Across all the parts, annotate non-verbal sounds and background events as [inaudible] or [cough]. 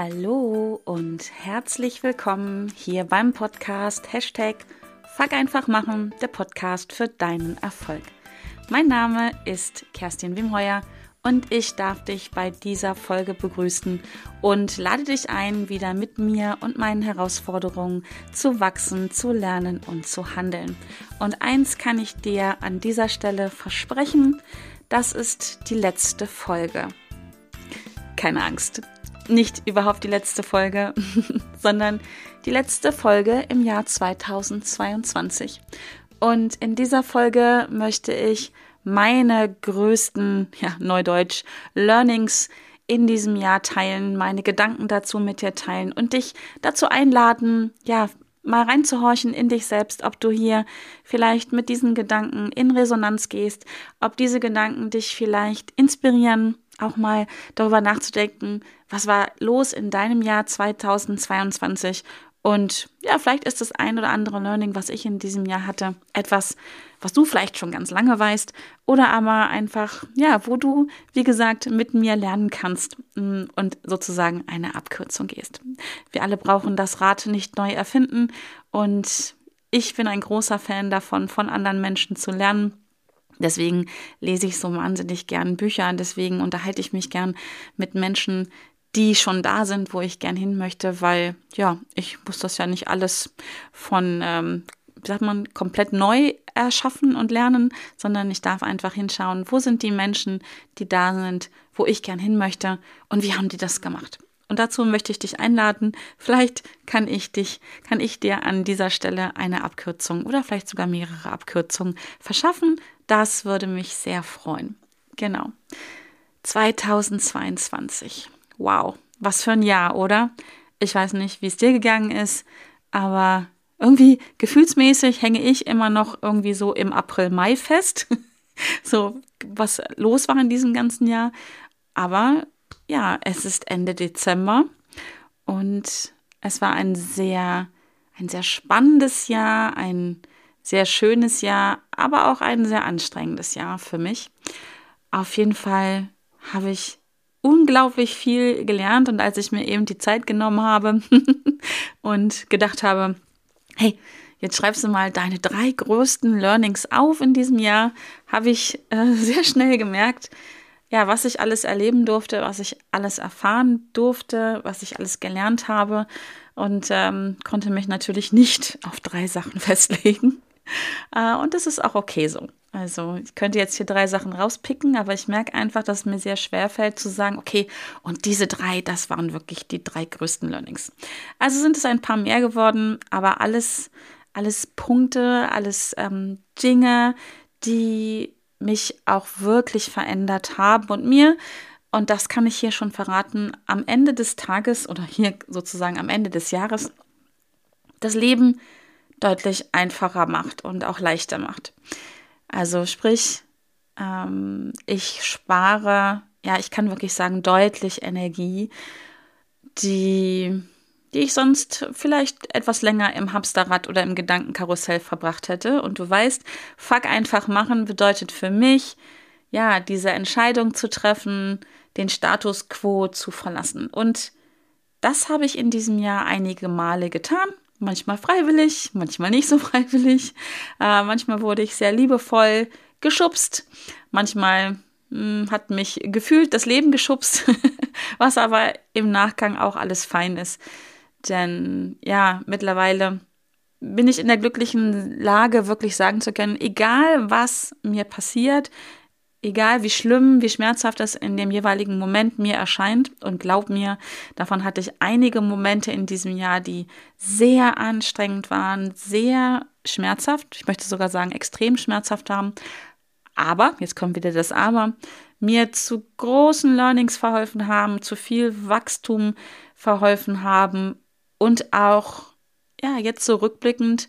Hallo und herzlich willkommen hier beim Podcast Hashtag Fuck einfach machen, der Podcast für deinen Erfolg. Mein Name ist Kerstin Wimheuer und ich darf dich bei dieser Folge begrüßen und lade dich ein, wieder mit mir und meinen Herausforderungen zu wachsen, zu lernen und zu handeln. Und eins kann ich dir an dieser Stelle versprechen, das ist die letzte Folge. Keine Angst, nicht überhaupt die letzte Folge, [laughs] sondern die letzte Folge im Jahr 2022. Und in dieser Folge möchte ich meine größten, ja, Neudeutsch, Learnings in diesem Jahr teilen, meine Gedanken dazu mit dir teilen und dich dazu einladen, ja, mal reinzuhorchen in dich selbst, ob du hier vielleicht mit diesen Gedanken in Resonanz gehst, ob diese Gedanken dich vielleicht inspirieren, auch mal darüber nachzudenken, was war los in deinem Jahr 2022 und ja, vielleicht ist das ein oder andere Learning, was ich in diesem Jahr hatte, etwas, was du vielleicht schon ganz lange weißt oder aber einfach, ja, wo du, wie gesagt, mit mir lernen kannst mm, und sozusagen eine Abkürzung gehst. Wir alle brauchen das Rad nicht neu erfinden und ich bin ein großer Fan davon, von anderen Menschen zu lernen. Deswegen lese ich so wahnsinnig gern Bücher, deswegen unterhalte ich mich gern mit Menschen, die schon da sind, wo ich gern hin möchte, weil ja, ich muss das ja nicht alles von, ähm, wie sagt man, komplett neu erschaffen und lernen, sondern ich darf einfach hinschauen, wo sind die Menschen, die da sind, wo ich gern hin möchte und wie haben die das gemacht. Und dazu möchte ich dich einladen. Vielleicht kann ich dich, kann ich dir an dieser Stelle eine Abkürzung oder vielleicht sogar mehrere Abkürzungen verschaffen. Das würde mich sehr freuen. Genau. 2022 wow, was für ein Jahr, oder? Ich weiß nicht, wie es dir gegangen ist, aber irgendwie gefühlsmäßig hänge ich immer noch irgendwie so im April, Mai fest. [laughs] so, was los war in diesem ganzen Jahr. Aber ja, es ist Ende Dezember und es war ein sehr, ein sehr spannendes Jahr, ein sehr schönes Jahr, aber auch ein sehr anstrengendes Jahr für mich. Auf jeden Fall habe ich unglaublich viel gelernt und als ich mir eben die Zeit genommen habe [laughs] und gedacht habe, hey, jetzt schreibst du mal deine drei größten Learnings auf in diesem Jahr, habe ich äh, [laughs] sehr schnell gemerkt, ja, was ich alles erleben durfte, was ich alles erfahren durfte, was ich alles gelernt habe und ähm, konnte mich natürlich nicht auf drei Sachen [laughs] festlegen. Äh, und das ist auch okay so. Also ich könnte jetzt hier drei Sachen rauspicken, aber ich merke einfach, dass es mir sehr schwer fällt zu sagen, okay, und diese drei, das waren wirklich die drei größten Learnings. Also sind es ein paar mehr geworden, aber alles, alles Punkte, alles ähm, Dinge, die mich auch wirklich verändert haben und mir, und das kann ich hier schon verraten, am Ende des Tages oder hier sozusagen am Ende des Jahres das Leben deutlich einfacher macht und auch leichter macht. Also sprich, ähm, ich spare, ja, ich kann wirklich sagen, deutlich Energie, die, die ich sonst vielleicht etwas länger im Hamsterrad oder im Gedankenkarussell verbracht hätte. Und du weißt, fuck einfach machen bedeutet für mich, ja, diese Entscheidung zu treffen, den Status quo zu verlassen. Und das habe ich in diesem Jahr einige Male getan Manchmal freiwillig, manchmal nicht so freiwillig. Äh, manchmal wurde ich sehr liebevoll geschubst. Manchmal mh, hm, hat mich gefühlt das Leben geschubst, [laughs] was aber im Nachgang auch alles fein ist. Denn ja, mittlerweile bin ich in der glücklichen Lage, wirklich sagen zu können, egal was mir passiert, egal wie schlimm, wie schmerzhaft es in dem jeweiligen Moment mir erscheint. Und glaub mir, davon hatte ich einige Momente in diesem Jahr, die sehr anstrengend waren, sehr schmerzhaft. Ich möchte sogar sagen, extrem schmerzhaft haben. Aber, jetzt kommt wieder das Aber, mir zu großen Learnings verholfen haben, zu viel Wachstum verholfen haben und auch, ja, jetzt so rückblickend,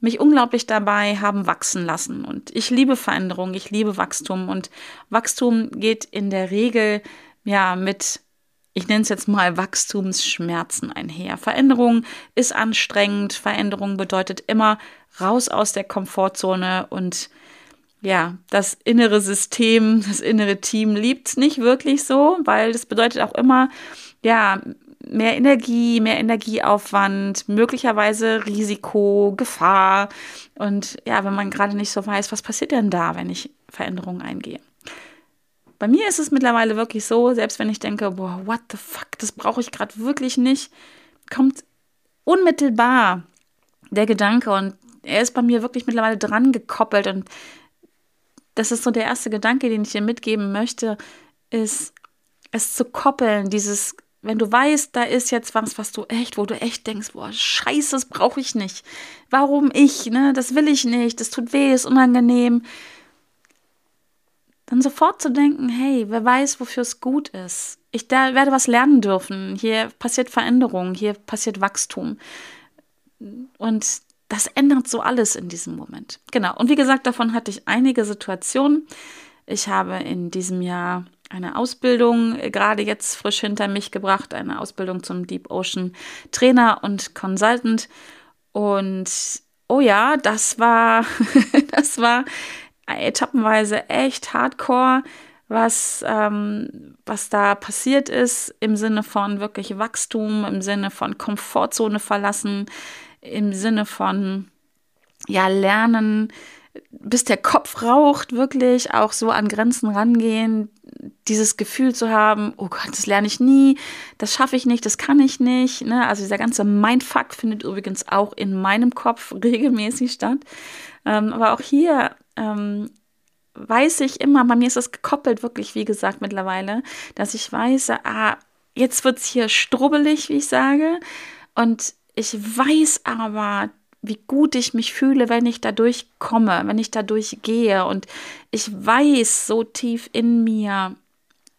mich unglaublich dabei haben wachsen lassen. Und ich liebe Veränderung, ich liebe Wachstum. Und Wachstum geht in der Regel ja mit, ich nenne es jetzt mal Wachstumsschmerzen einher. Veränderung ist anstrengend. Veränderung bedeutet immer raus aus der Komfortzone und ja, das innere System, das innere Team liebt es nicht wirklich so, weil das bedeutet auch immer, ja, mehr Energie, mehr Energieaufwand, möglicherweise Risiko, Gefahr. Und ja, wenn man gerade nicht so weiß, was passiert denn da, wenn ich Veränderungen eingehe. Bei mir ist es mittlerweile wirklich so, selbst wenn ich denke, boah, what the fuck, das brauche ich gerade wirklich nicht, kommt unmittelbar der Gedanke und er ist bei mir wirklich mittlerweile dran gekoppelt und das ist so der erste Gedanke, den ich dir mitgeben möchte, ist es zu koppeln, dieses wenn du weißt, da ist jetzt was, was du echt, wo du echt denkst, boah, scheiße, das brauche ich nicht. Warum ich, ne? Das will ich nicht, das tut weh, ist unangenehm. Dann sofort zu denken, hey, wer weiß, wofür es gut ist. Ich da werde was lernen dürfen. Hier passiert Veränderung, hier passiert Wachstum. Und das ändert so alles in diesem Moment. Genau. Und wie gesagt, davon hatte ich einige Situationen. Ich habe in diesem Jahr eine Ausbildung gerade jetzt frisch hinter mich gebracht, eine Ausbildung zum Deep Ocean Trainer und Consultant. Und oh ja, das war, [laughs] das war etappenweise echt hardcore, was, ähm, was da passiert ist im Sinne von wirklich Wachstum, im Sinne von Komfortzone verlassen, im Sinne von ja, lernen, bis der Kopf raucht, wirklich auch so an Grenzen rangehen, dieses Gefühl zu haben, oh Gott, das lerne ich nie, das schaffe ich nicht, das kann ich nicht. Ne? Also dieser ganze Mindfuck findet übrigens auch in meinem Kopf [laughs] regelmäßig statt. Ähm, aber auch hier ähm, weiß ich immer, bei mir ist es gekoppelt, wirklich, wie gesagt, mittlerweile, dass ich weiß, ah, jetzt wird es hier strubbelig, wie ich sage. Und ich weiß aber, wie gut ich mich fühle, wenn ich dadurch komme, wenn ich dadurch gehe. Und ich weiß so tief in mir,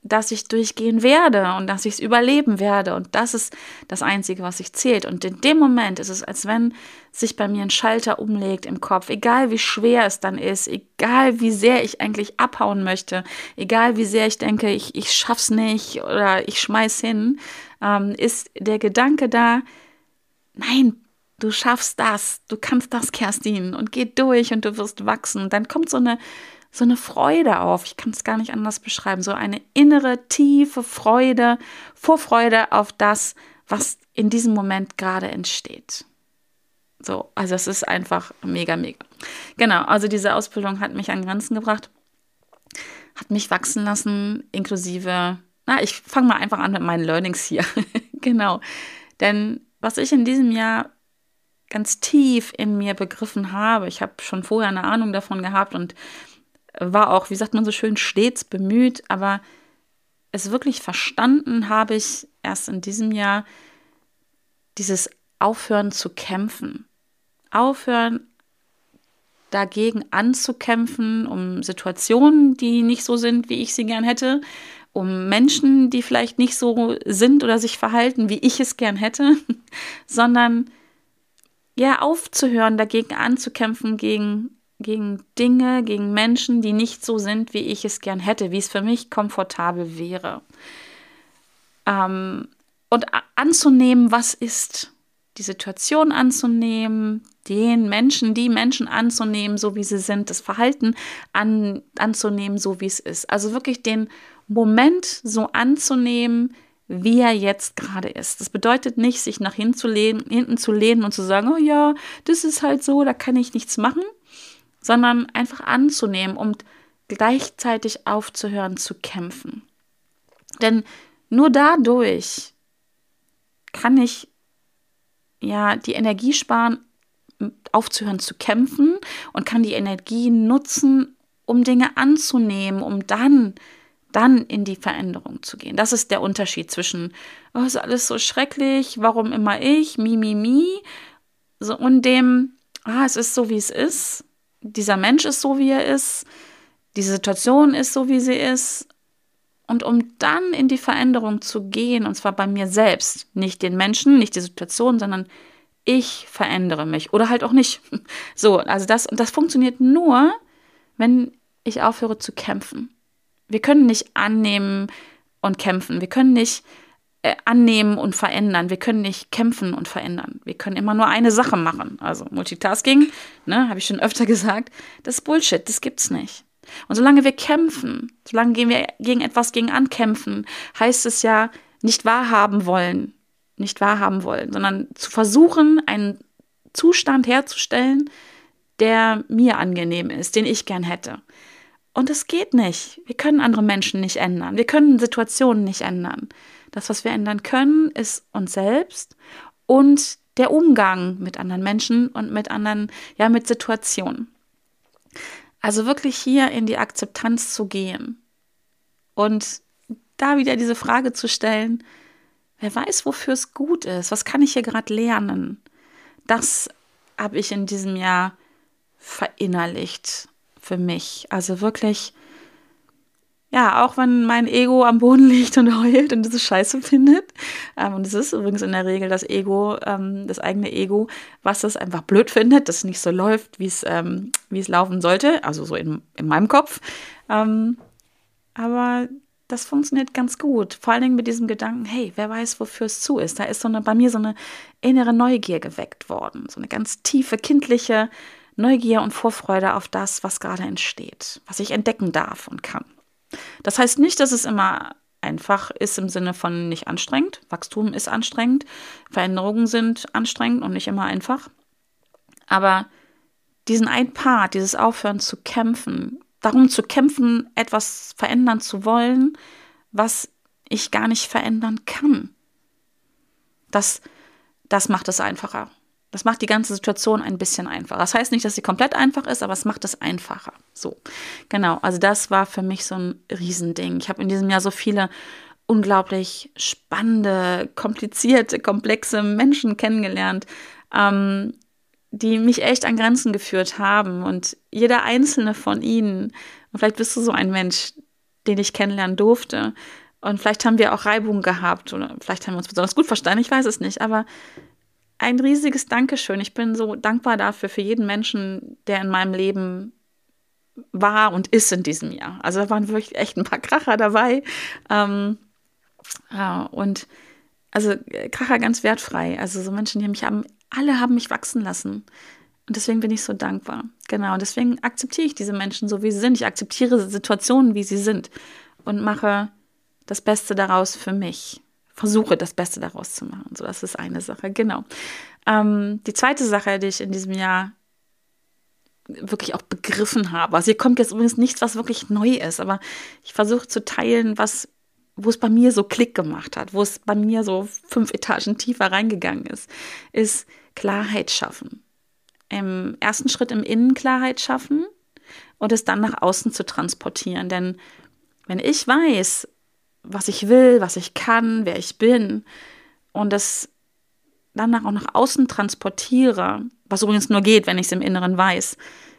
dass ich durchgehen werde und dass ich es überleben werde. Und das ist das Einzige, was sich zählt. Und in dem Moment ist es, als wenn sich bei mir ein Schalter umlegt im Kopf. Egal wie schwer es dann ist, egal wie sehr ich eigentlich abhauen möchte, egal wie sehr ich denke, ich, ich schaff's nicht oder ich schmeiß hin, ähm, ist der Gedanke da, nein, du schaffst das, du kannst das, Kerstin, und geh durch und du wirst wachsen. Und dann kommt so eine, so eine Freude auf. Ich kann es gar nicht anders beschreiben. So eine innere, tiefe Freude, Vorfreude auf das, was in diesem Moment gerade entsteht. So, also es ist einfach mega, mega. Genau, also diese Ausbildung hat mich an Grenzen gebracht, hat mich wachsen lassen, inklusive, na, ich fange mal einfach an mit meinen Learnings hier. [laughs] genau. Denn was ich in diesem Jahr ganz tief in mir begriffen habe. Ich habe schon vorher eine Ahnung davon gehabt und war auch, wie sagt man so schön, stets bemüht, aber es wirklich verstanden habe ich erst in diesem Jahr dieses Aufhören zu kämpfen. Aufhören dagegen anzukämpfen, um Situationen, die nicht so sind, wie ich sie gern hätte, um Menschen, die vielleicht nicht so sind oder sich verhalten, wie ich es gern hätte, [laughs] sondern ja, aufzuhören, dagegen anzukämpfen, gegen, gegen Dinge, gegen Menschen, die nicht so sind, wie ich es gern hätte, wie es für mich komfortabel wäre. Ähm, und anzunehmen, was ist. Die Situation anzunehmen, den Menschen, die Menschen anzunehmen, so wie sie sind, das Verhalten an, anzunehmen, so wie es ist. Also wirklich den Moment so anzunehmen, wie er jetzt gerade ist. Das bedeutet nicht, sich nach hinten zu, lehnen, hinten zu lehnen und zu sagen, oh ja, das ist halt so, da kann ich nichts machen, sondern einfach anzunehmen und gleichzeitig aufzuhören zu kämpfen. Denn nur dadurch kann ich ja die Energie sparen, aufzuhören zu kämpfen und kann die Energie nutzen, um Dinge anzunehmen, um dann dann in die Veränderung zu gehen. Das ist der Unterschied zwischen, oh, ist alles so schrecklich, warum immer ich, mi, mi, mi, so, und dem, ah, es ist so, wie es ist, dieser Mensch ist so, wie er ist, diese Situation ist so, wie sie ist. Und um dann in die Veränderung zu gehen, und zwar bei mir selbst, nicht den Menschen, nicht die Situation, sondern ich verändere mich oder halt auch nicht. [laughs] So, also das, und das funktioniert nur, wenn ich aufhöre zu kämpfen. Wir können nicht annehmen und kämpfen. Wir können nicht äh, annehmen und verändern. Wir können nicht kämpfen und verändern. Wir können immer nur eine Sache machen. Also Multitasking, ne, habe ich schon öfter [laughs] gesagt, das ist Bullshit, das gibt's nicht. Und solange wir kämpfen, solange wir gegen etwas gegen ankämpfen, heißt es ja nicht wahrhaben wollen. nicht wahrhaben wollen, sondern zu versuchen, einen Zustand herzustellen, der mir angenehm ist, den ich gern hätte. Und es geht nicht. Wir können andere Menschen nicht ändern. Wir können Situationen nicht ändern. Das, was wir ändern können, ist uns selbst und der Umgang mit anderen Menschen und mit anderen, ja, mit Situationen. Also wirklich hier in die Akzeptanz zu gehen und da wieder diese Frage zu stellen, wer weiß, wofür es gut ist, was kann ich hier gerade lernen? Das habe ich in diesem Jahr verinnerlicht für mich. Also wirklich, ja, auch wenn mein Ego am Boden liegt und [laughs] heult und das scheiße findet. Ähm, und es ist übrigens in der Regel das Ego, ähm, das eigene Ego, was es einfach blöd findet, dass es nicht so läuft, wie es, ähm, wie es laufen sollte. Also so in, in meinem Kopf. Ähm, aber das funktioniert ganz gut. Vor allen Dingen mit diesem Gedanken, hey, wer weiß, wofür es zu ist. Da ist so eine, bei mir so eine innere Neugier geweckt worden. So eine ganz tiefe, kindliche Neugier und Vorfreude auf das, was gerade entsteht, was ich entdecken darf und kann. Das heißt nicht, dass es immer einfach ist im Sinne von nicht anstrengend. Wachstum ist anstrengend, Veränderungen sind anstrengend und nicht immer einfach. Aber diesen ein Part, dieses Aufhören zu kämpfen, darum zu kämpfen, etwas verändern zu wollen, was ich gar nicht verändern kann. Das, das macht es einfacher. Das macht die ganze Situation ein bisschen einfacher. Das heißt nicht, dass sie komplett einfach ist, aber es macht es einfacher. So, genau. Also das war für mich so ein Riesending. Ich habe in diesem Jahr so viele unglaublich spannende, komplizierte, komplexe Menschen kennengelernt, ähm, die mich echt an Grenzen geführt haben. Und jeder einzelne von ihnen, und vielleicht bist du so ein Mensch, den ich kennenlernen durfte. Und vielleicht haben wir auch Reibungen gehabt oder vielleicht haben wir uns besonders gut verstanden, ich weiß es nicht. Aber ein riesiges Dankeschön. Ich bin so dankbar dafür für jeden Menschen, der in meinem Leben war und ist in diesem Jahr. Also da waren wirklich echt ein paar Kracher dabei. Ähm, ja, und also Kracher ganz wertfrei. Also so Menschen, die mich haben, alle haben mich wachsen lassen. Und deswegen bin ich so dankbar. Genau. Und deswegen akzeptiere ich diese Menschen so, wie sie sind. Ich akzeptiere Situationen, wie sie sind. Und mache das Beste daraus für mich versuche, das Beste daraus zu machen. So, das ist eine Sache, genau. Ähm, die zweite Sache, die ich in diesem Jahr wirklich auch begriffen habe. Also hier kommt jetzt übrigens nichts, was wirklich neu ist, aber ich versuche zu teilen, was, wo es bei mir so Klick gemacht hat, wo es bei mir so fünf Etagen tiefer reingegangen ist, ist Klarheit schaffen. Im ersten Schritt im Innen Klarheit schaffen und es dann nach außen zu transportieren. Denn wenn ich weiß, was ich will, was ich kann, wer ich bin und das dann auch nach außen transportiere, was übrigens nur geht, wenn ich es im Inneren weiß,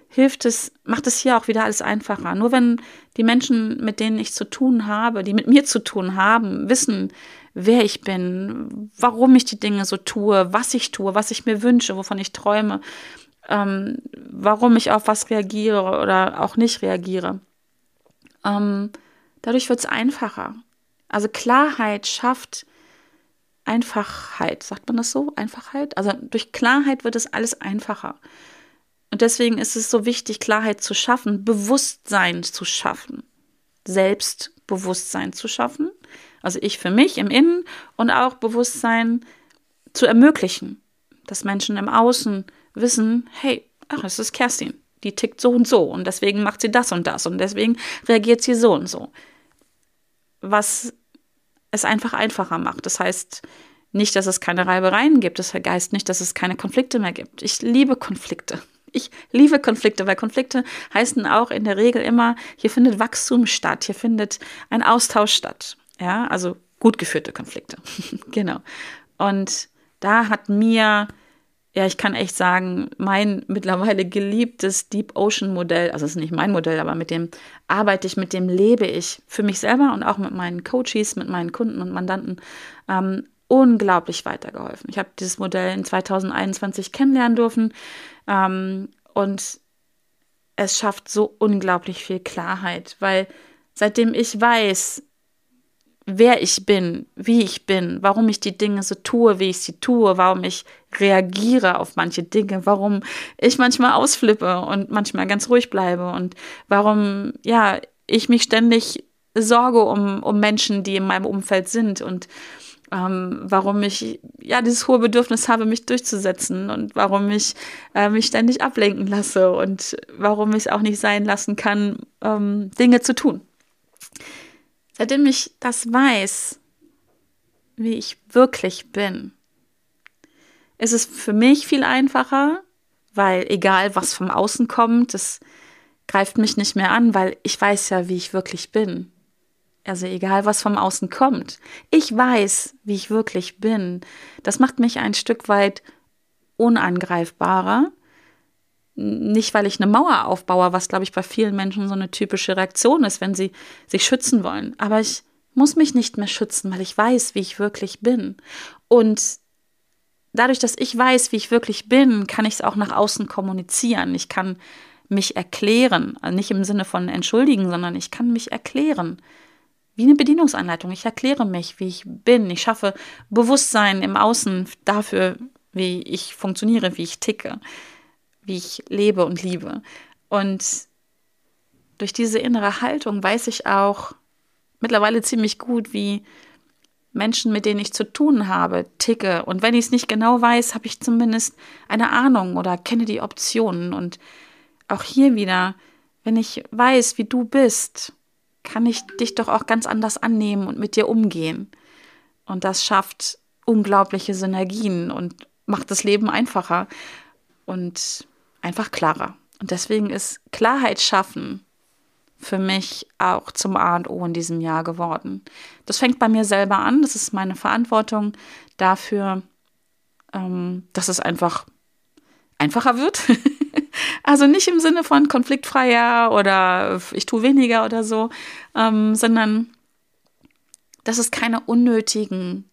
hilft es, macht es hier auch wieder alles einfacher. Nur wenn die Menschen, mit denen ich zu tun habe, die mit mir zu tun haben, wissen, wer ich bin, warum ich die Dinge so tue, was ich tue, was ich mir wünsche, wovon ich träume, ähm, warum ich auf was reagiere oder auch nicht reagiere. Ähm, dadurch wird es einfacher. Also Klarheit schafft Einfachheit. Sagt man das so? Einfachheit? Also durch Klarheit wird es alles einfacher. Und deswegen ist es so wichtig, Klarheit zu schaffen, Bewusstsein zu schaffen, Selbstbewusstsein zu schaffen. Also ich für mich im Innen und auch Bewusstsein zu ermöglichen, dass Menschen im Außen wissen, hey, ach, es ist Kerstin, die tickt so und so und deswegen macht sie das und das und deswegen reagiert sie so und so. Was es einfach einfacher macht. Das heißt nicht, dass es keine Reibereien gibt. Das heißt nicht, dass es keine Konflikte mehr gibt. Ich liebe Konflikte. Ich liebe Konflikte, weil Konflikte heißen auch in der Regel immer, hier findet Wachstum statt, hier findet ein Austausch statt. Ja, also gut geführte Konflikte. [laughs] genau. Und da hat mir ja, ich kann echt sagen, mein mittlerweile geliebtes Deep Ocean Modell, also es ist nicht mein Modell, aber mit dem arbeite ich, mit dem lebe ich für mich selber und auch mit meinen Coaches, mit meinen Kunden und Mandanten ähm, unglaublich weitergeholfen. Ich habe dieses Modell in 2021 kennenlernen dürfen ähm, und es schafft so unglaublich viel Klarheit, weil seitdem ich weiß, wer ich bin, wie ich bin, warum ich die Dinge so tue, wie ich sie tue, warum ich reagiere auf manche Dinge, warum ich manchmal ausflippe und manchmal ganz ruhig bleibe und warum, ja, ich mich ständig sorge um, um Menschen, die in meinem Umfeld sind und ähm, warum ich ja dieses hohe Bedürfnis habe, mich durchzusetzen und warum ich äh, mich ständig ablenken lasse und warum ich es auch nicht sein lassen kann, ähm, Dinge zu tun. Seitdem ich das weiß, wie ich wirklich bin, ist es für mich viel einfacher, weil egal was vom Außen kommt, das greift mich nicht mehr an, weil ich weiß ja, wie ich wirklich bin. Also egal, was vom Außen kommt. Ich weiß, wie ich wirklich bin. Das macht mich ein Stück weit unangreifbarer. Nicht, weil ich eine Mauer aufbaue, was, glaube ich, bei vielen Menschen so eine typische Reaktion ist, wenn sie sich schützen wollen. Aber ich muss mich nicht mehr schützen, weil ich weiß, wie ich wirklich bin. Und dadurch, dass ich weiß, wie ich wirklich bin, kann ich es auch nach außen kommunizieren. Ich kann mich erklären, nicht im Sinne von entschuldigen, sondern ich kann mich erklären wie eine Bedienungsanleitung. Ich erkläre mich, wie ich bin. Ich schaffe Bewusstsein im Außen dafür, wie ich funktioniere, wie ich ticke, wie ich lebe und liebe. Und durch diese innere Haltung weiß ich auch mittlerweile ziemlich gut, wie Menschen, mit denen ich zu tun habe, ticke. Und wenn ich es nicht genau weiß, habe ich zumindest eine Ahnung oder kenne die Optionen. Und auch hier wieder, wenn ich weiß, wie du bist, kann ich dich doch auch ganz anders annehmen und mit dir umgehen. Und das schafft unglaubliche Synergien und macht das Leben einfacher und einfach klarer. Und deswegen ist Klarheit schaffen für mich auch zum A und O in diesem Jahr geworden. Das fängt bei mir selber an. Das ist meine Verantwortung dafür, ähm, dass es einfach einfacher wird. [laughs] Also nicht im Sinne von konfliktfreier oder ich tue weniger oder so, ähm, sondern dass es keine unnötigen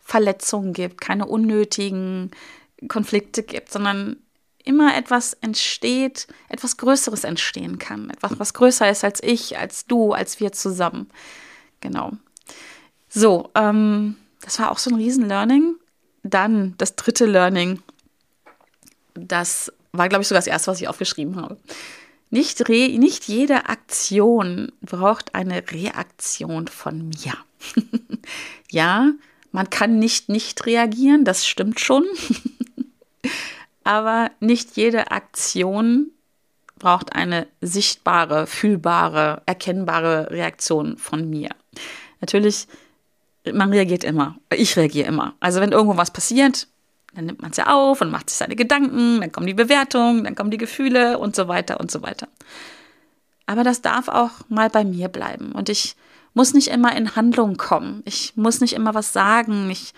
Verletzungen gibt, keine unnötigen Konflikte gibt, sondern immer etwas entsteht, etwas Größeres entstehen kann. Etwas, was größer ist als ich, als du, als wir zusammen. Genau. So, ähm, das war auch so ein Riesen-Learning. Dann das dritte Learning, das war, glaube ich, sogar das erste, was ich aufgeschrieben habe. Nicht, re nicht jede Aktion braucht eine Reaktion von mir. [laughs] ja, man kann nicht nicht reagieren, das stimmt schon. [laughs] Aber nicht jede Aktion braucht eine sichtbare, fühlbare, erkennbare Reaktion von mir. Natürlich, man reagiert immer. Ich reagiere immer. Also wenn irgendwo was passiert, dann nimmt man es ja auf und macht sich seine Gedanken, dann kommen die Bewertungen, dann kommen die Gefühle und so weiter und so weiter. Aber das darf auch mal bei mir bleiben. Und ich muss nicht immer in Handlung kommen. Ich muss nicht immer was sagen. Ich,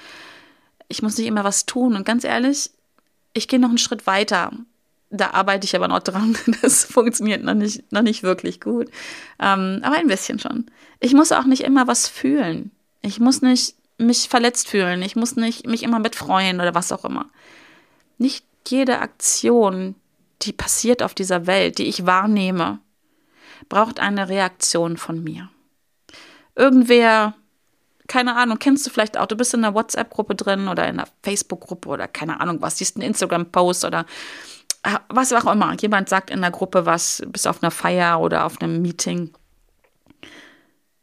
ich muss nicht immer was tun. Und ganz ehrlich, ich gehe noch einen Schritt weiter. Da arbeite ich aber noch dran. [laughs] Das funktioniert noch nicht, noch nicht wirklich gut. Ähm, aber ein bisschen schon. Ich muss auch nicht immer was fühlen. Ich muss nicht mich verletzt fühlen. Ich muss nicht mich immer mit freuen oder was auch immer. Nicht jede Aktion, die passiert auf dieser Welt, die ich wahrnehme, braucht eine Reaktion von mir. Irgendwer, keine Ahnung, kennst du vielleicht auch, du bist in einer WhatsApp-Gruppe drin oder in einer Facebook-Gruppe oder keine Ahnung was, siehst einen Instagram-Post oder äh, was auch immer. Jemand sagt in der Gruppe was, bist auf einer Feier oder auf einem Meeting.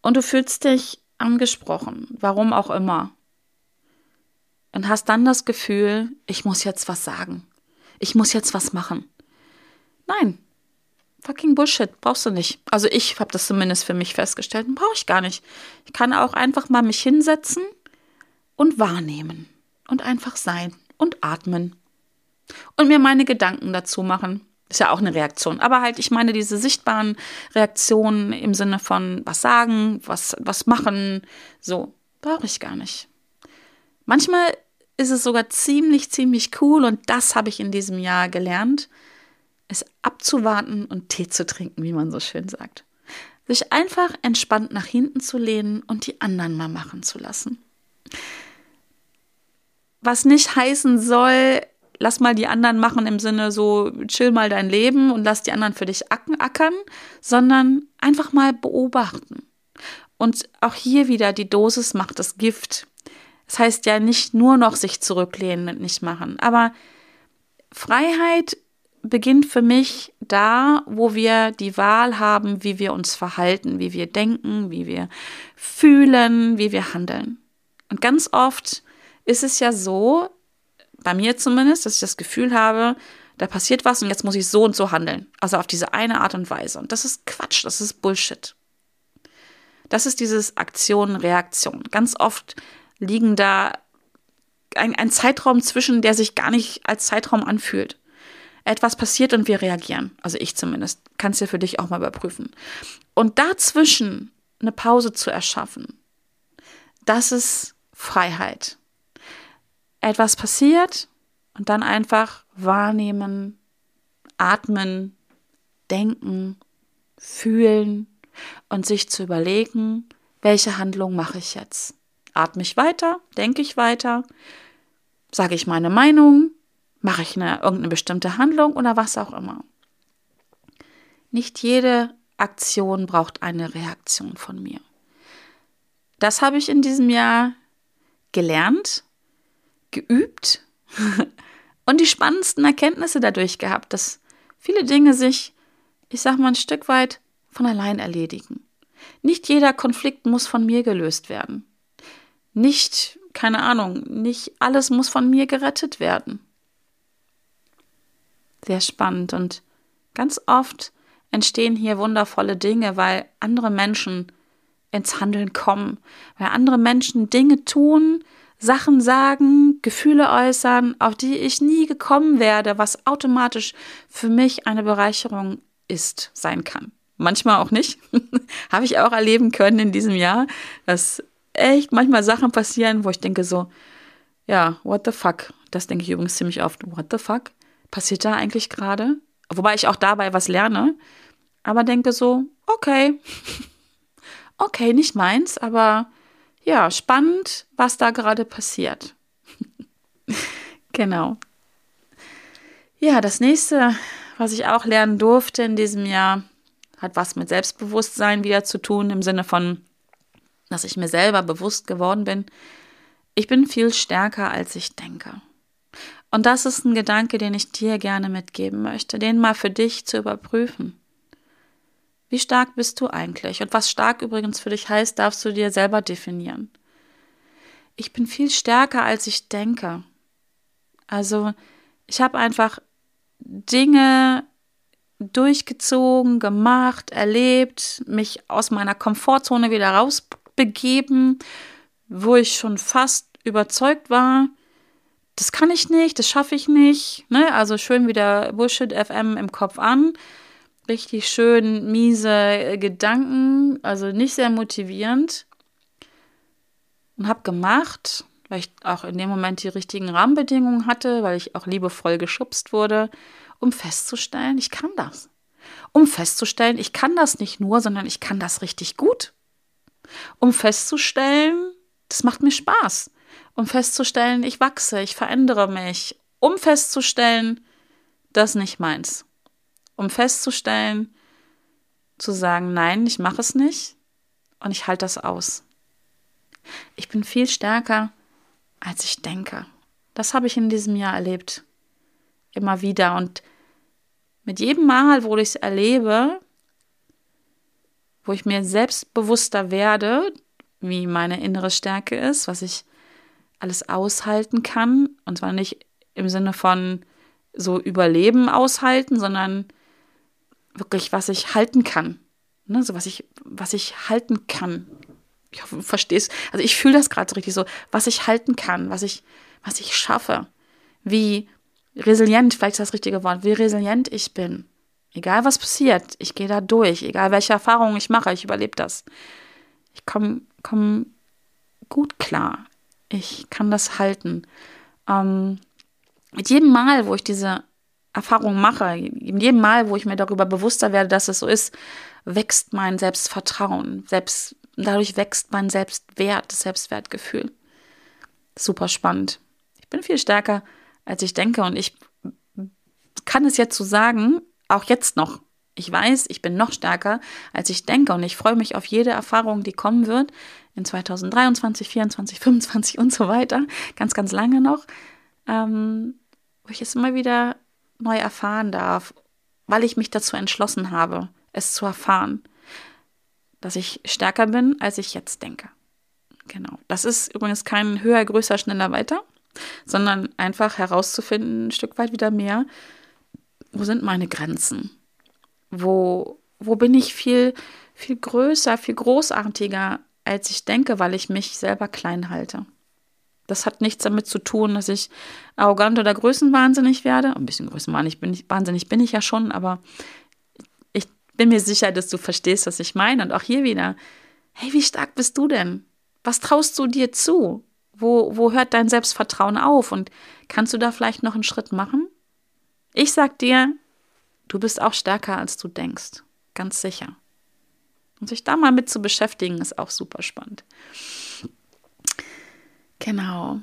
Und du fühlst dich angesprochen, warum auch immer. Und hast dann das Gefühl, ich muss jetzt was sagen. Ich muss jetzt was machen. Nein, fucking Bullshit, brauchst du nicht. Also ich habe das zumindest für mich festgestellt, brauche ich gar nicht. Ich kann auch einfach mal mich hinsetzen und wahrnehmen und einfach sein und atmen und mir meine Gedanken dazu machen. Ist ja auch eine Reaktion. Aber halt, ich meine diese sichtbaren Reaktionen im Sinne von was sagen, was, was machen, so, brauche ich gar nicht. Manchmal ist es sogar ziemlich, ziemlich cool und das habe ich in diesem Jahr gelernt, es abzuwarten und Tee zu trinken, wie man so schön sagt. Sich einfach entspannt nach hinten zu lehnen und die anderen mal machen zu lassen. Was nicht heißen soll, lass mal die anderen machen im Sinne so, chill mal dein Leben und lass die anderen für dich ackern, sondern einfach mal beobachten. Und auch hier wieder, die Dosis macht das Gift. Das heißt ja nicht nur noch sich zurücklehnen und nicht machen, aber Freiheit beginnt für mich da, wo wir die Wahl haben, wie wir uns verhalten, wie wir denken, wie wir fühlen, wie wir handeln. Und ganz oft ist es ja so, bei mir zumindest, dass ich das Gefühl habe, da passiert was und jetzt muss ich so und so handeln. Also auf diese eine Art und Weise. Und das ist Quatsch, das ist Bullshit. Das ist dieses Aktion-Reaktion. Ganz oft liegen da ein, ein Zeitraum zwischen, der sich gar nicht als Zeitraum anfühlt. Etwas passiert und wir reagieren. Also ich zumindest. Kannst du für dich auch mal überprüfen. Und dazwischen eine Pause zu erschaffen, das ist Freiheit. Etwas passiert und dann einfach wahrnehmen, atmen, denken, fühlen und sich zu überlegen, welche Handlung mache ich jetzt? Atme ich weiter? Denke ich weiter? Sage ich meine Meinung? Mache ich eine, irgendeine bestimmte Handlung oder was auch immer? Nicht jede Aktion braucht eine Reaktion von mir. Das habe ich in diesem Jahr gelernt, geübt [laughs] und die spannendsten Erkenntnisse dadurch gehabt, dass viele Dinge sich, ich sag mal, ein Stück weit von allein erledigen. Nicht jeder Konflikt muss von mir gelöst werden. Nicht, keine Ahnung, nicht alles muss von mir gerettet werden. Sehr spannend und ganz oft entstehen hier wundervolle Dinge, weil andere Menschen ins Handeln kommen, weil andere Menschen Dinge tun, Sachen sagen, Gefühle äußern, auf die ich nie gekommen werde, was automatisch für mich eine Bereicherung ist, sein kann. Manchmal auch nicht. [laughs] Habe ich auch erleben können in diesem Jahr, dass echt manchmal Sachen passieren, wo ich denke so, ja, what the fuck? Das denke ich übrigens ziemlich oft. What the fuck? Passiert da eigentlich gerade? Wobei ich auch dabei was lerne, aber denke so, okay, [laughs] okay, nicht meins, aber ja, spannend, was da gerade passiert. [laughs] genau. Ja, das nächste, was ich auch lernen durfte in diesem Jahr, hat was mit Selbstbewusstsein wieder zu tun, im Sinne von, dass ich mir selber bewusst geworden bin, ich bin viel stärker, als ich denke. Und das ist ein Gedanke, den ich dir gerne mitgeben möchte, den mal für dich zu überprüfen. Wie stark bist du eigentlich? Und was stark übrigens für dich heißt, darfst du dir selber definieren. Ich bin viel stärker, als ich denke. Also ich habe einfach Dinge durchgezogen, gemacht, erlebt, mich aus meiner Komfortzone wieder rausbegeben, wo ich schon fast überzeugt war, das kann ich nicht, das schaffe ich nicht. Ne? Also schön wieder Bullshit FM im Kopf an. Richtig schön miese Gedanken, also nicht sehr motivierend. Und habe gemacht, weil ich auch in dem Moment die richtigen Rahmenbedingungen hatte, weil ich auch liebevoll geschubst wurde um festzustellen, ich kann das. Um festzustellen, ich kann das nicht nur, sondern ich kann das richtig gut. Um festzustellen, das macht mir Spaß. Um festzustellen, ich wachse, ich verändere mich. Um festzustellen, das nicht meins. Um festzustellen, zu sagen, nein, ich mache es nicht und ich halte das aus. Ich bin viel stärker, als ich denke. Das habe ich in diesem Jahr erlebt immer wieder. Und mit jedem Mal, wo ich es erlebe, wo ich mir selbstbewusster werde, wie meine innere Stärke ist, was ich alles aushalten kann. Und zwar nicht im Sinne von so Überleben aushalten, sondern wirklich, was ich halten kann. Ne, so was ich, was ich halten kann. Ich hoffe, du verstehst. Also ich fühle das gerade so richtig so, was ich halten kann, was ich, was ich schaffe. Wie resilient, vielleicht ist das richtige Wort, wie resilient ich bin. Egal was passiert, ich gehe da durch, egal welche Erfahrungen ich mache, ich überlebe das. Ich komme komm gut klar. Ich kann das halten. Ähm, mit jedem Mal, wo ich diese Erfahrung mache, mit jedem Mal, wo ich mir darüber bewusster werde, dass es so ist, wächst mein Selbstvertrauen. Selbst, dadurch wächst mein Selbstwert, das Selbstwertgefühl. Super spannend. Ich bin viel stärker als ich denke. Und ich kann es jetzt so sagen, auch jetzt noch. Ich weiß, ich bin noch stärker, als ich denke. Und ich freue mich auf jede Erfahrung, die kommen wird in 2023, 2024, 2025 und so weiter. Ganz, ganz lange noch. Ähm, wo ich es immer wieder neu erfahren darf, weil ich mich dazu entschlossen habe, es zu erfahren, dass ich stärker bin, als ich jetzt denke. Genau. Das ist übrigens kein höher, größer, schneller, weiter, sondern einfach herauszufinden, ein Stück weit wieder mehr, wo sind meine Grenzen? Wo, wo bin ich viel, viel größer, viel großartiger, als ich denke, weil ich mich selber klein halte? Das hat nichts damit zu tun, dass ich arrogant oder größenwahnsinnig werde. Ein bisschen größenwahnsinnig bin ich, wahnsinnig bin ich ja schon, aber ich bin mir sicher, dass du verstehst, was ich meine. Und auch hier wieder, hey, wie stark bist du denn? Was traust du dir zu? Wo, wo hört dein Selbstvertrauen auf? Und kannst du da vielleicht noch einen Schritt machen? Ich sag dir, du bist auch stärker, als du denkst. Ganz sicher. Und sich da mal mit zu beschäftigen, ist auch super spannend. Genau.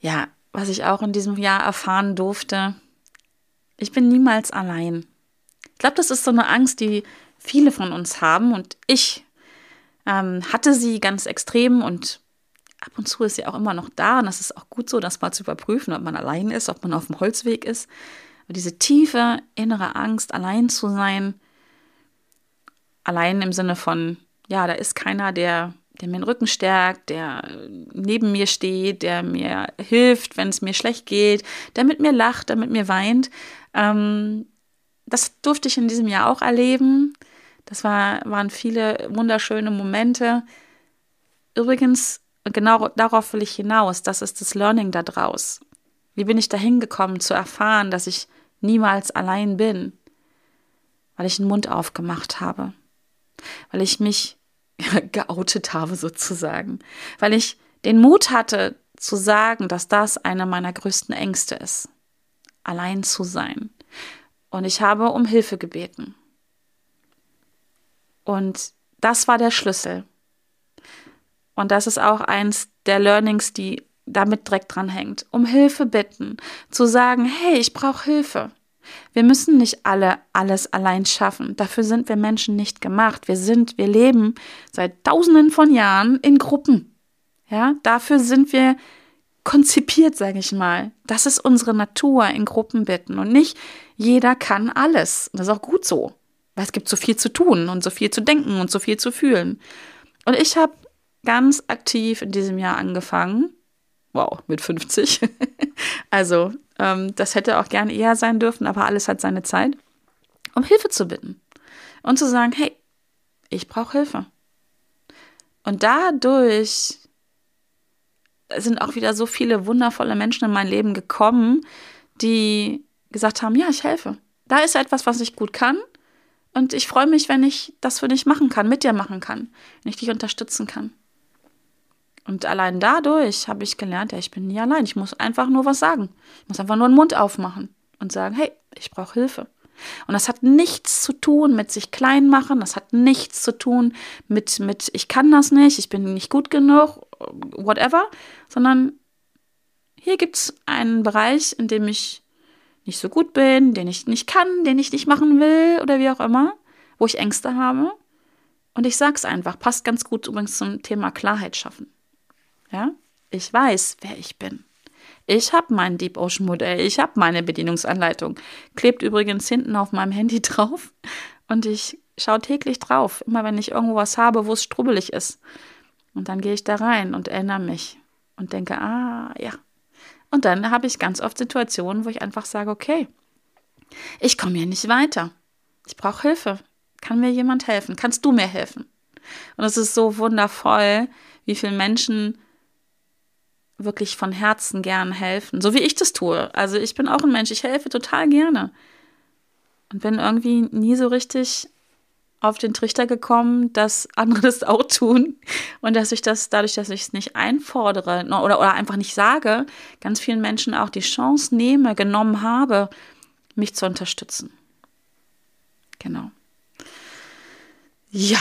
Ja, was ich auch in diesem Jahr erfahren durfte, ich bin niemals allein. Ich glaube, das ist so eine Angst, die viele von uns haben und ich ähm, hatte sie ganz extrem und ab und zu ist sie auch immer noch da und das ist auch gut so, das mal zu überprüfen, ob man allein ist, ob man auf dem Holzweg ist. Aber diese tiefe innere Angst, allein zu sein, allein im Sinne von, ja, da ist keiner, der der mir den Rücken stärkt, der neben mir steht, der mir hilft, wenn es mir schlecht geht, der mit mir lacht, der mit mir weint. Ähm, das durfte ich in diesem Jahr auch erleben. Das war, waren viele wunderschöne Momente. Übrigens, genau darauf will ich hinaus. Das ist das Learning daraus. Wie bin ich dahin gekommen, zu erfahren, dass ich niemals allein bin? Weil ich den Mund aufgemacht habe. Weil ich mich [laughs] geoutet habe sozusagen, weil ich den Mut hatte zu sagen, dass das einer meiner größten Ängste ist, allein zu sein. Und ich habe um Hilfe gebeten. Und das war der Schlüssel. Und das ist auch eins der Learnings, die damit direkt dran hängt. Um Hilfe bitten, zu sagen, hey, ich brauche Hilfe. Wir müssen nicht alle alles allein schaffen. Dafür sind wir Menschen nicht gemacht. Wir sind, wir leben seit tausenden von Jahren in Gruppen. Ja, dafür sind wir konzipiert, sage ich mal. Das ist unsere Natur in Gruppen bitten und nicht jeder kann alles. Das ist auch gut so, weil es gibt so viel zu tun und so viel zu denken und so viel zu fühlen. Und ich habe ganz aktiv in diesem Jahr angefangen. Wow, mit 50. [laughs] also ähm, das hätte auch gern eher sein dürfen, aber alles hat seine Zeit. Um Hilfe zu bitten und zu sagen, hey, ich brauche Hilfe. Und dadurch sind auch wieder so viele wundervolle Menschen in mein Leben gekommen, die gesagt haben, ja, ich helfe. Da ist etwas, was ich gut kann. Und ich freue mich, wenn ich das für dich machen kann, mit dir machen kann, wenn ich dich unterstützen kann. Und allein dadurch habe ich gelernt, ja, ich bin nie allein. Ich muss einfach nur was sagen. Ich muss einfach nur den Mund aufmachen und sagen, hey, ich brauche Hilfe. Und das hat nichts zu tun mit sich klein machen, das hat nichts zu tun mit, mit ich kann das nicht, ich bin nicht gut genug, whatever, sondern hier gibt es einen Bereich, in dem ich nicht so gut bin, den ich nicht kann, den ich nicht machen will oder wie auch immer, wo ich Ängste habe. Und ich sage es einfach, passt ganz gut übrigens zum Thema Klarheit schaffen. Ja, ich weiß, wer ich bin. Ich habe mein Deep Ocean Modell, ich habe meine Bedienungsanleitung. Klebt übrigens hinten auf meinem Handy [laughs] drauf und ich schaue täglich drauf, immer wenn ich irgendwo was habe, wo es strubbelig ist. Und dann gehe ich da rein und erinnere mich und denke, ah, ja. Und dann habe ich ganz oft Situationen, wo ich einfach sage, okay, ich komme hier nicht weiter. Ich brauche Hilfe. Kann mir jemand helfen? Kannst du mir helfen? Und es ist so wundervoll, wie viele Menschen wirklich von Herzen gern helfen, so wie ich das tue. Also ich bin auch ein Mensch, ich helfe total gerne und bin irgendwie nie so richtig auf den Trichter gekommen, dass andere [laughs] das auch tun und dass ich das dadurch, dass ich es nicht einfordere oder, oder einfach nicht sage, ganz vielen Menschen auch die Chance nehme, genommen habe, mich zu unterstützen. Genau. Ja,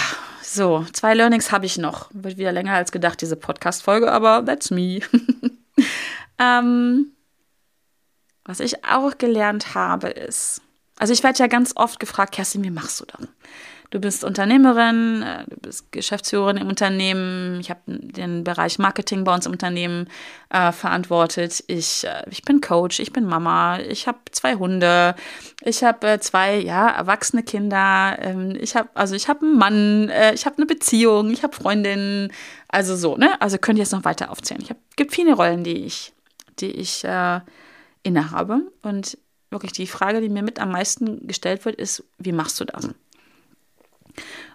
so, zwei Learnings habe ich noch. Wird wieder länger als gedacht, diese Podcast-Folge, aber that's me. [laughs] ähm, was ich auch gelernt habe, ist, Also ich werde ja ganz oft gefragt, Kerstin, wie machst du das? Du bist Unternehmerin, äh, du bist Geschäftsführerin im Unternehmen. Ich habe den Bereich Marketing bei uns im Unternehmen äh, verantwortet. Ich, äh, ich bin Coach, ich bin Mama, ich habe zwei Hunde, ich habe äh, zwei ja, erwachsene Kinder, ähm, ich habe also ich habe einen Mann, äh, ich habe eine Beziehung, ich habe Freundinnen, also so, ne? Also könnt ihr jetzt noch weiter aufzählen. Ich habe gibt viele Rollen, die ich, die ich äh, innehabe. Und wirklich die Frage, die mir mit am meisten gestellt wird, ist, wie machst du das?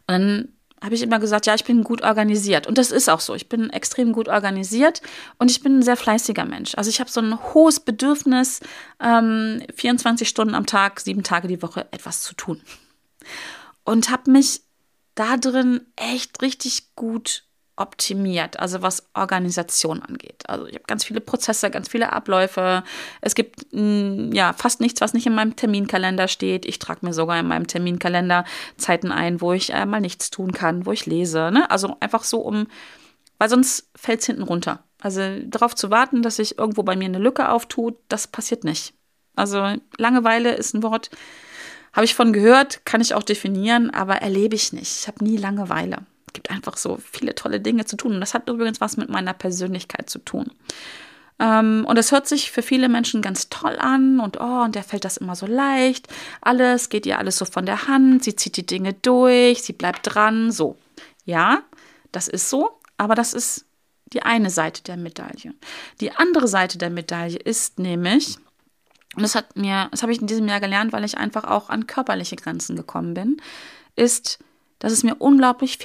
Dann habe ich immer gesagt, ja, ich bin gut organisiert. Und das ist auch so. Ich bin extrem gut organisiert und ich bin ein sehr fleißiger Mensch. Also ich habe so ein hohes Bedürfnis, ähm, 24 Stunden am Tag, sieben Tage die Woche etwas zu tun. Und habe mich da drin echt richtig gut optimiert, also was Organisation angeht. Also ich habe ganz viele Prozesse, ganz viele Abläufe. Es gibt mm, ja fast nichts, was nicht in meinem Terminkalender steht. Ich trage mir sogar in meinem Terminkalender Zeiten ein, wo ich äh, mal nichts tun kann, wo ich lese. Ne? Also einfach so um, weil sonst fällt es hinten runter. Also darauf zu warten, dass sich irgendwo bei mir eine Lücke auftut, das passiert nicht. Also Langeweile ist ein Wort, habe ich von gehört, kann ich auch definieren, aber erlebe ich nicht. Ich habe nie Langeweile gibt einfach so viele tolle Dinge zu tun. Und das hat übrigens was mit meiner Persönlichkeit zu tun. Ähm, und es hört sich für viele Menschen ganz toll an und oh, und der fällt das immer so leicht. Alles geht ihr alles so von der Hand. Sie zieht die Dinge durch, sie bleibt dran. So. Ja, das ist so, aber das ist die eine Seite der Medaille. Die andere Seite der Medaille ist nämlich, und das hat mir, das habe ich in diesem Jahr gelernt, weil ich einfach auch an körperliche Grenzen gekommen bin, ist, dass es mir unglaublich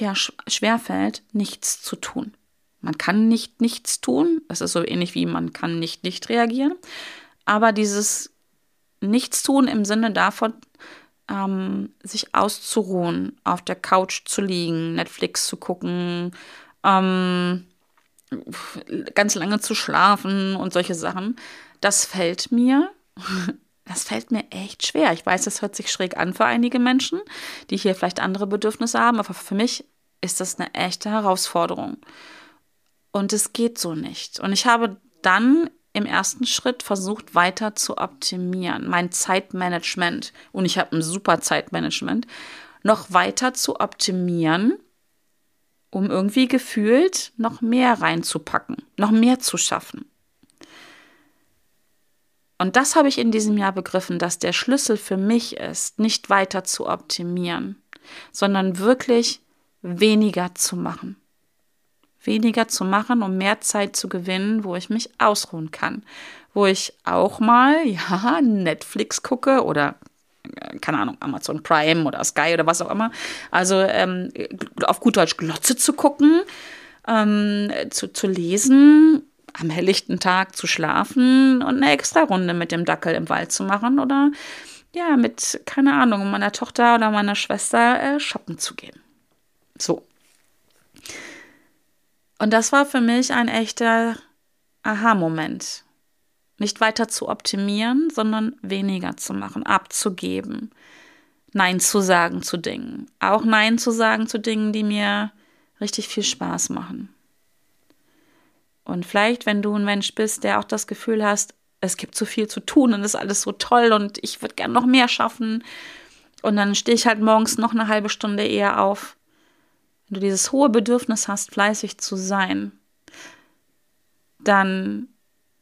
schwer fällt, nichts zu tun. Man kann nicht nichts tun, das ist so ähnlich wie man kann nicht nicht reagieren, aber dieses Nichtstun im Sinne davon, ähm, sich auszuruhen, auf der Couch zu liegen, Netflix zu gucken, ähm, ganz lange zu schlafen und solche Sachen, das fällt mir das fällt mir echt schwer. Ich weiß, das hört sich schräg an für einige Menschen, die hier vielleicht andere Bedürfnisse haben, aber für mich ist das eine echte Herausforderung. Und es geht so nicht. Und ich habe dann im ersten Schritt versucht, weiter zu optimieren, mein Zeitmanagement, und ich habe ein super Zeitmanagement, noch weiter zu optimieren, um irgendwie gefühlt noch mehr reinzupacken, noch mehr zu schaffen. Und das habe ich in diesem Jahr begriffen, dass der Schlüssel für mich ist, nicht weiter zu optimieren, sondern wirklich weniger zu machen. Weniger zu machen, um mehr Zeit zu gewinnen, wo ich mich ausruhen kann. Wo ich auch mal, [laughs] ja, Netflix gucke oder äh, keine Ahnung, Amazon Prime oder Sky oder was auch immer. Also ähm, auf gut Deutsch Glotze zu gucken, ähm, zu, zu lesen, am helllichten Tag zu schlafen und eine extra Runde mit dem Dackel im Wald zu machen oder ja, mit, keine Ahnung, meiner Tochter oder meiner Schwester äh, shoppen zu gehen. So. Und das war für mich ein echter Aha-Moment. Nicht weiter zu optimieren, sondern weniger zu machen, abzugeben. Nein zu sagen zu Dingen. Auch Nein zu sagen zu Dingen, die mir richtig viel Spaß machen. Und vielleicht, wenn du ein Mensch bist, der auch das Gefühl hast, es gibt so viel zu tun und es ist alles so toll und ich würde gern noch mehr schaffen. Und dann stehe ich halt morgens noch eine halbe Stunde eher auf. Wenn du dieses hohe Bedürfnis hast, fleißig zu sein, dann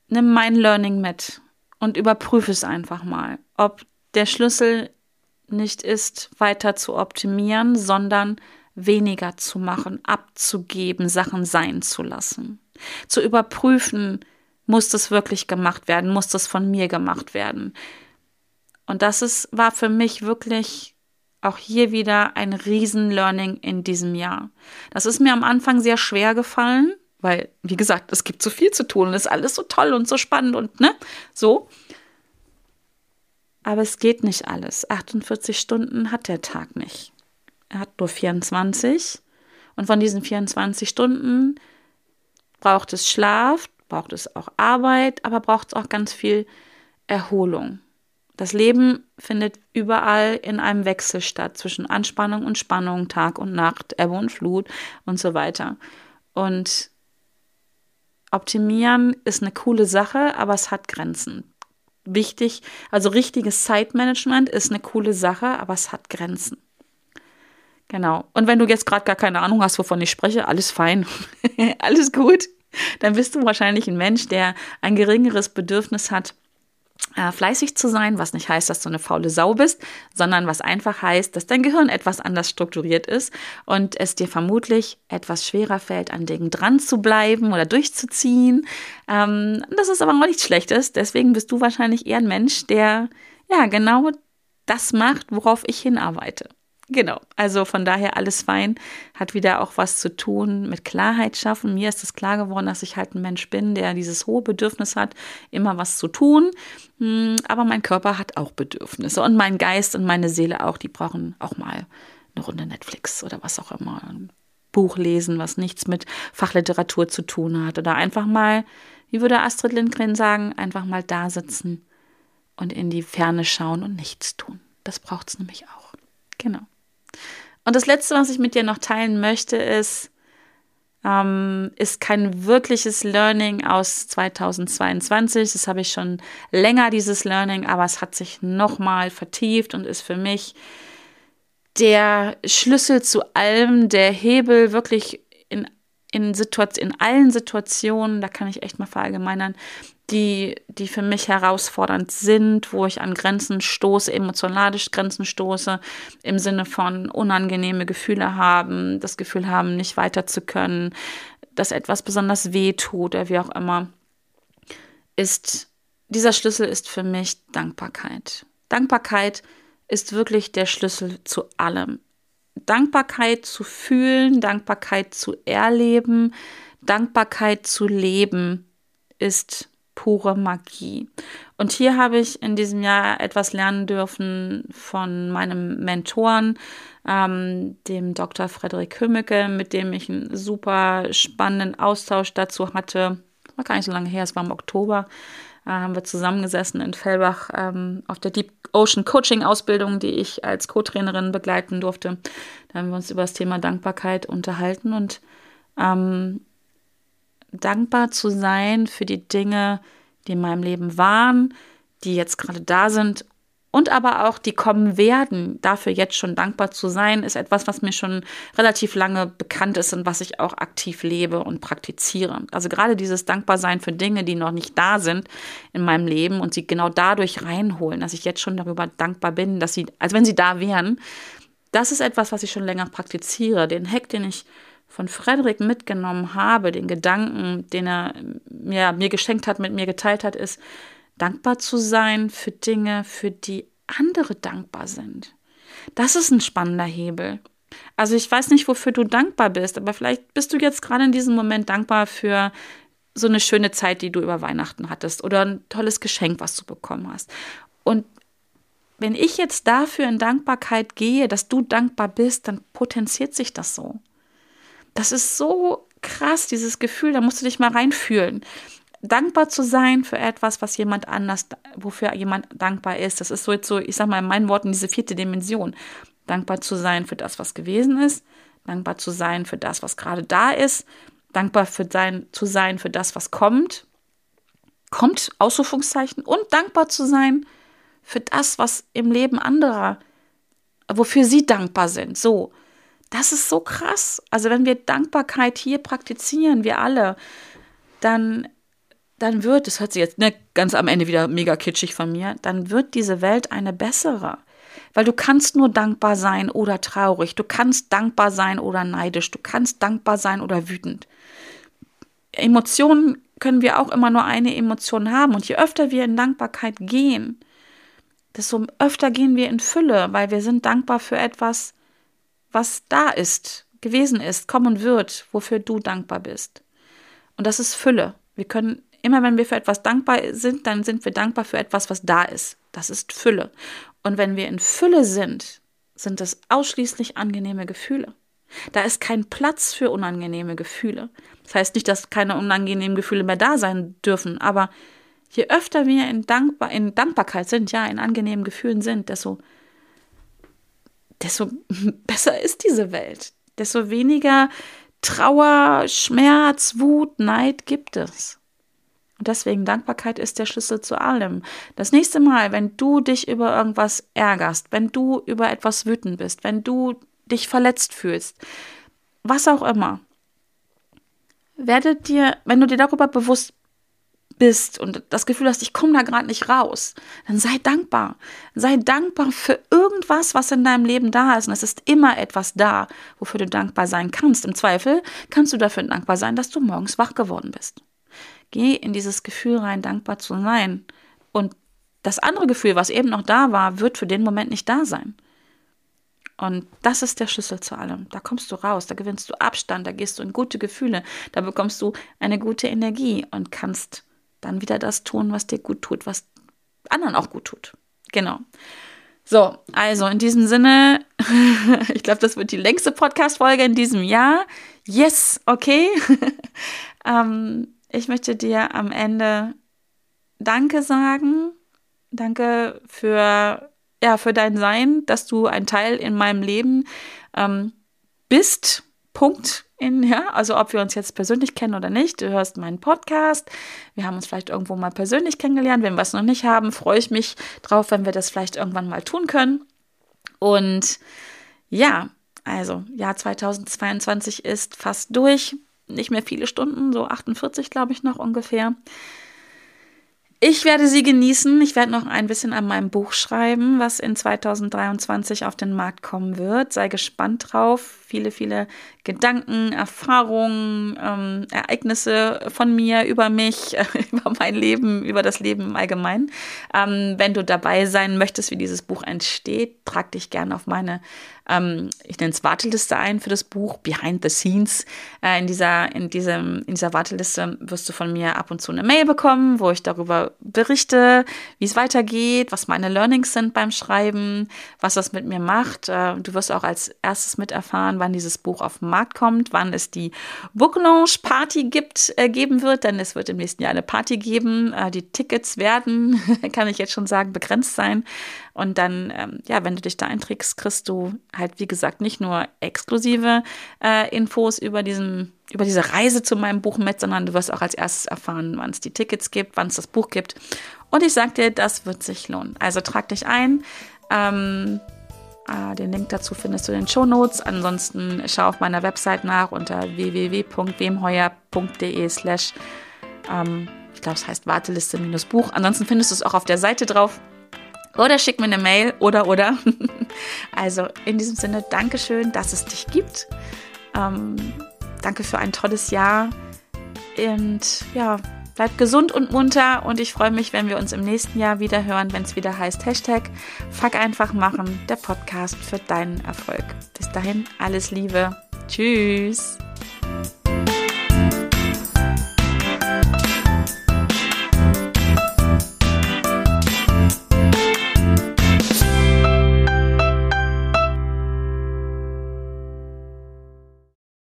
nimm mein Learning mit und überprüfe es einfach mal, ob der Schlüssel nicht ist, weiter zu optimieren, sondern weniger zu machen, abzugeben, Sachen sein zu lassen zu überprüfen, muss das wirklich gemacht werden, muss das von mir gemacht werden. Und das ist, war für mich wirklich auch hier wieder ein Riesen-Learning in diesem Jahr. Das ist mir am Anfang sehr schwer gefallen, weil, wie gesagt, es gibt so viel zu tun und es ist alles so toll und so spannend und ne, so. Aber es geht nicht alles. 48 Stunden hat der Tag nicht. Er hat nur 24. Und von diesen 24 Stunden braucht es Schlaf, braucht es auch Arbeit, aber braucht es auch ganz viel Erholung. Das Leben findet überall in einem Wechsel statt zwischen Anspannung und Spannung, Tag und Nacht, Ebbe und Flut und so weiter. Und optimieren ist eine coole Sache, aber es hat Grenzen. wichtig. Also richtiges Zeitmanagement ist eine coole Sache, aber es hat Grenzen. Genau. Und wenn du jetzt gerade gar keine Ahnung hast, wovon ich spreche, alles fein. [laughs] alles gut. Dann bist du wahrscheinlich ein Mensch, der ein geringeres Bedürfnis hat, äh, fleißig zu sein, was nicht heißt, dass du eine faule Sau bist, sondern was einfach heißt, dass dein Gehirn etwas anders strukturiert ist und es dir vermutlich etwas schwerer fällt, an Dingen dran zu bleiben oder durchzuziehen. Ähm, das ist aber auch nichts Schlechtes. Deswegen bist du wahrscheinlich eher ein Mensch, der ja genau das macht, worauf ich hinarbeite. Genau, also von daher alles fein, hat wieder auch was zu tun mit Klarheit schaffen. Mir ist es klar geworden, dass ich halt ein Mensch bin, der dieses hohe Bedürfnis hat, immer was zu tun. Hm, aber mein Körper hat auch Bedürfnisse und mein Geist und meine Seele auch, die brauchen auch mal eine Runde Netflix oder was auch immer. Ein Buch lesen, was nichts mit Fachliteratur zu tun hat. Oder einfach mal, wie würde Astrid Lindgren sagen, einfach mal da sitzen und in die Ferne schauen und nichts tun. Das braucht es nämlich auch. Genau. Und das Letzte, was ich mit dir noch teilen möchte, ist, ähm, ist kein wirkliches Learning aus 2022. Das habe ich schon länger, dieses Learning, aber es hat sich nochmal vertieft und ist für mich der Schlüssel zu allem, der Hebel wirklich in, in, in allen Situationen, da kann ich echt mal verallgemeinern, die, die für mich herausfordernd sind, wo ich an Grenzen stoße, emotionalisch Grenzen stoße, im Sinne von unangenehme Gefühle haben, das Gefühl haben, nicht weiter zu können, dass etwas besonders weh tut oder wie auch immer, ist, dieser Schlüssel ist für mich Dankbarkeit. Dankbarkeit ist wirklich der Schlüssel zu allem. Dankbarkeit zu fühlen, Dankbarkeit zu erleben, Dankbarkeit zu leben ist pure Magie. Und hier habe ich in diesem Jahr etwas lernen dürfen von meinem Mentoren, ähm, dem Dr. Frederik Hümmecke, mit dem ich einen super spannenden Austausch dazu hatte. War gar nicht so lange her, es war im Oktober. Äh, haben wir zusammengesessen in Fellbach ähm, auf der Deep Ocean Coaching Ausbildung, die ich als Co-Trainerin begleiten durfte. Da haben wir uns über das Thema Dankbarkeit unterhalten und ähm, dankbar zu sein für die Dinge, die in meinem Leben waren, die jetzt gerade da sind und aber auch die kommen werden. Dafür jetzt schon dankbar zu sein, ist etwas, was mir schon relativ lange bekannt ist und was ich auch aktiv lebe und praktiziere. Also gerade dieses Dankbarsein für Dinge, die noch nicht da sind in meinem Leben und sie genau dadurch reinholen, dass ich jetzt schon darüber dankbar bin, dass sie, als wenn sie da wären. Das ist etwas, was ich schon länger praktiziere. Den Hack, den ich von Frederik mitgenommen habe, den Gedanken, den er mir, mir geschenkt hat, mit mir geteilt hat, ist, dankbar zu sein für Dinge, für die andere dankbar sind. Das ist ein spannender Hebel. Also ich weiß nicht, wofür du dankbar bist, aber vielleicht bist du jetzt gerade in diesem Moment dankbar für so eine schöne Zeit, die du über Weihnachten hattest oder ein tolles Geschenk, was du bekommen hast. Und wenn ich jetzt dafür in Dankbarkeit gehe, dass du dankbar bist, dann potenziert sich das so. Das ist so krass, dieses Gefühl, da musst du dich mal reinfühlen. Dankbar zu sein für etwas, was jemand anders, wofür jemand dankbar ist. Das ist so jetzt so, ich sag mal in meinen Worten, diese vierte Dimension. Dankbar zu sein für das, was gewesen ist. Dankbar zu sein für das, was gerade da ist. Dankbar für sein, zu sein für das, was kommt. Kommt, Ausrufungszeichen. Und dankbar zu sein für das, was im Leben anderer, wofür sie dankbar sind. So. Das ist so krass. Also wenn wir Dankbarkeit hier praktizieren, wir alle, dann, dann wird, das hört sich jetzt ne, ganz am Ende wieder mega kitschig von mir, dann wird diese Welt eine bessere. Weil du kannst nur dankbar sein oder traurig. Du kannst dankbar sein oder neidisch. Du kannst dankbar sein oder wütend. Emotionen können wir auch immer nur eine Emotion haben. Und je öfter wir in Dankbarkeit gehen, desto öfter gehen wir in Fülle, weil wir sind dankbar für etwas, was da ist, gewesen ist, kommen wird, wofür du dankbar bist. Und das ist Fülle. Wir können immer, wenn wir für etwas dankbar sind, dann sind wir dankbar für etwas, was da ist. Das ist Fülle. Und wenn wir in Fülle sind, sind es ausschließlich angenehme Gefühle. Da ist kein Platz für unangenehme Gefühle. Das heißt nicht, dass keine unangenehmen Gefühle mehr da sein dürfen, aber je öfter wir in, Dankbar in Dankbarkeit sind, ja, in angenehmen Gefühlen sind, desto desto [laughs] besser ist diese Welt. Desto weniger Trauer, Schmerz, Wut, Neid gibt es. Und deswegen Dankbarkeit ist der Schlüssel zu allem. Das nächste Mal, wenn du dich über irgendwas ärgerst, wenn du über etwas wütend bist, wenn du dich verletzt fühlst, was auch immer, werde dir, wenn du dir darüber bewusst bist und das Gefühl hast, ich komme da gerade nicht raus, dann sei dankbar. Sei dankbar für irgendwas, was in deinem Leben da ist. Und es ist immer etwas da, wofür du dankbar sein kannst. Im Zweifel kannst du dafür dankbar sein, dass du morgens wach geworden bist. Geh in dieses Gefühl rein, dankbar zu sein. Und das andere Gefühl, was eben noch da war, wird für den Moment nicht da sein. Und das ist der Schlüssel zu allem. Da kommst du raus, da gewinnst du Abstand, da gehst du in gute Gefühle, da bekommst du eine gute Energie und kannst dann wieder das tun, was dir gut tut, was anderen auch gut tut. Genau. So, also in diesem Sinne, [laughs] ich glaube, das wird die längste Podcast-Folge in diesem Jahr. Yes, okay. [laughs] ähm, ich möchte dir am Ende Danke sagen. Danke für, ja, für dein Sein, dass du ein Teil in meinem Leben ähm, bist. Punkt in, ja, also ob wir uns jetzt persönlich kennen oder nicht, du hörst meinen Podcast, wir haben uns vielleicht irgendwo mal persönlich kennengelernt, wenn wir es noch nicht haben, freue ich mich drauf, wenn wir das vielleicht irgendwann mal tun können. Und ja, also Jahr 2022 ist fast durch, nicht mehr viele Stunden, so 48 glaube ich noch ungefähr. Ich werde sie genießen. Ich werde noch ein bisschen an meinem Buch schreiben, was in 2023 auf den Markt kommen wird. Sei gespannt drauf. Viele, viele Gedanken, Erfahrungen, ähm, Ereignisse von mir über mich, [laughs] über mein Leben, über das Leben im Allgemeinen. Ähm, wenn du dabei sein möchtest, wie dieses Buch entsteht, trag dich gerne auf meine ähm, ich nenne es Warteliste ein für das Buch Behind the Scenes. Äh, in, dieser, in, diesem, in dieser Warteliste wirst du von mir ab und zu eine Mail bekommen, wo ich darüber berichte, wie es weitergeht, was meine Learnings sind beim Schreiben, was das mit mir macht. Äh, du wirst auch als erstes miterfahren, wann dieses Buch auf Markt kommt, wann es die Book Launch Party gibt, äh, geben wird, denn es wird im nächsten Jahr eine Party geben. Äh, die Tickets werden, [laughs] kann ich jetzt schon sagen, begrenzt sein. Und dann, ähm, ja, wenn du dich da einträgst, kriegst du halt, wie gesagt, nicht nur exklusive äh, Infos über diesen über diese Reise zu meinem Buch mit, sondern du wirst auch als erstes erfahren, wann es die Tickets gibt, wann es das Buch gibt. Und ich sag dir, das wird sich lohnen. Also trag dich ein. Ähm, äh, den Link dazu findest du in den Show Notes. Ansonsten schau auf meiner Website nach unter www.wemheuer.de slash ähm, ich glaube, es heißt Warteliste minus Buch. Ansonsten findest du es auch auf der Seite drauf. Oder schick mir eine Mail oder oder. [laughs] also in diesem Sinne, Dankeschön, dass es dich gibt. Ähm, danke für ein tolles Jahr. Und ja, bleib gesund und munter und ich freue mich, wenn wir uns im nächsten Jahr wieder hören, wenn es wieder heißt Hashtag Fuck einfach machen, der Podcast für deinen Erfolg. Bis dahin, alles Liebe. Tschüss.